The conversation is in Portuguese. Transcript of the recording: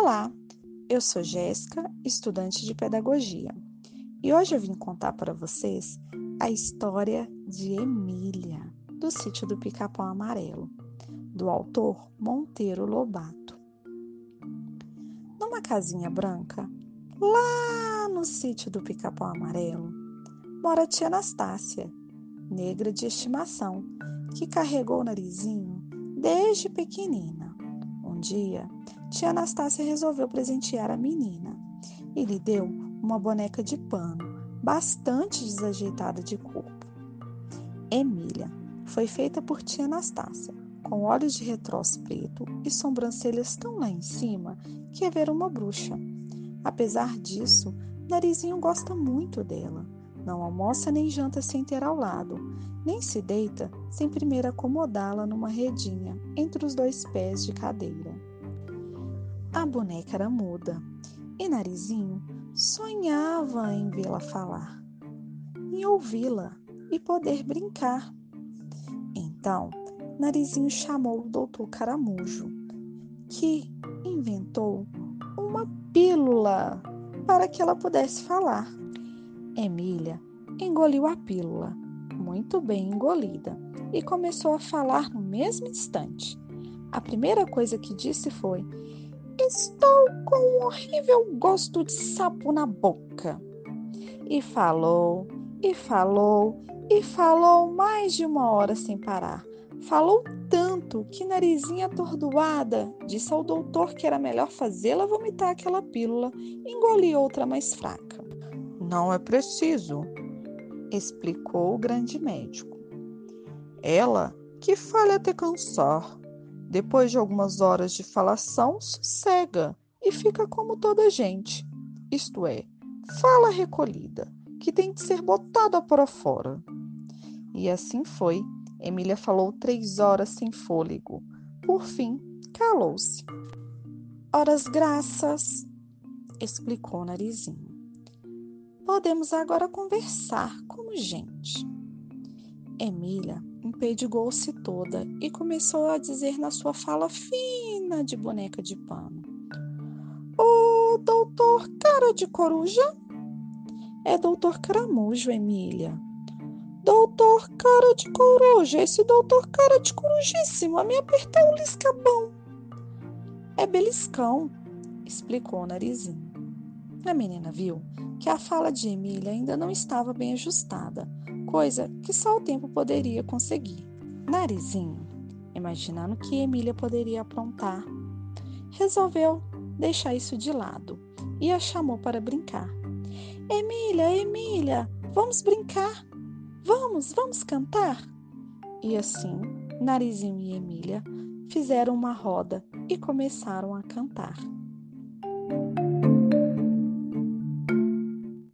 Olá, eu sou Jéssica, estudante de pedagogia, e hoje eu vim contar para vocês a história de Emília, do sítio do Pica-Pau Amarelo, do autor Monteiro Lobato. Numa casinha branca, lá no sítio do Pica-Pau Amarelo, mora a tia Anastácia, negra de estimação, que carregou o narizinho desde pequenina. Um dia, tia Anastácia resolveu presentear a menina e lhe deu uma boneca de pano, bastante desajeitada de corpo. Emília foi feita por tia Anastácia, com olhos de retroço preto e sobrancelhas tão lá em cima que é ver uma bruxa. Apesar disso, Narizinho gosta muito dela. Não almoça nem janta sem ter ao lado, nem se deita sem primeiro acomodá-la numa redinha entre os dois pés de cadeira. A boneca era muda e Narizinho sonhava em vê-la falar, em ouvi-la e poder brincar. Então, Narizinho chamou o doutor Caramujo, que inventou uma pílula para que ela pudesse falar. Emília engoliu a pílula, muito bem engolida, e começou a falar no mesmo instante. A primeira coisa que disse foi: Estou com um horrível gosto de sapo na boca. E falou, e falou, e falou mais de uma hora sem parar. Falou tanto que, narizinha atordoada, disse ao doutor que era melhor fazê-la vomitar aquela pílula engolir outra mais fraca. Não é preciso, explicou o grande médico. Ela que fale até cansar. Depois de algumas horas de falação, sossega e fica como toda gente. Isto é, fala recolhida, que tem de ser botada para fora. E assim foi. Emília falou três horas sem fôlego. Por fim, calou-se. Horas graças, explicou o Narizinho. Podemos agora conversar como gente. Emília empedigou-se toda e começou a dizer na sua fala fina de boneca de pano: oh, doutor cara de coruja? É doutor Caramujo, Emília. Doutor cara de coruja, esse doutor cara de corujíssimo, a me apertou o liscabão. É beliscão, explicou o narizinho. A menina viu que a fala de Emília ainda não estava bem ajustada, coisa que só o tempo poderia conseguir. Narizinho, imaginando que Emília poderia aprontar, resolveu deixar isso de lado e a chamou para brincar. Emília, Emília, vamos brincar? Vamos, vamos cantar? E assim, Narizinho e Emília fizeram uma roda e começaram a cantar.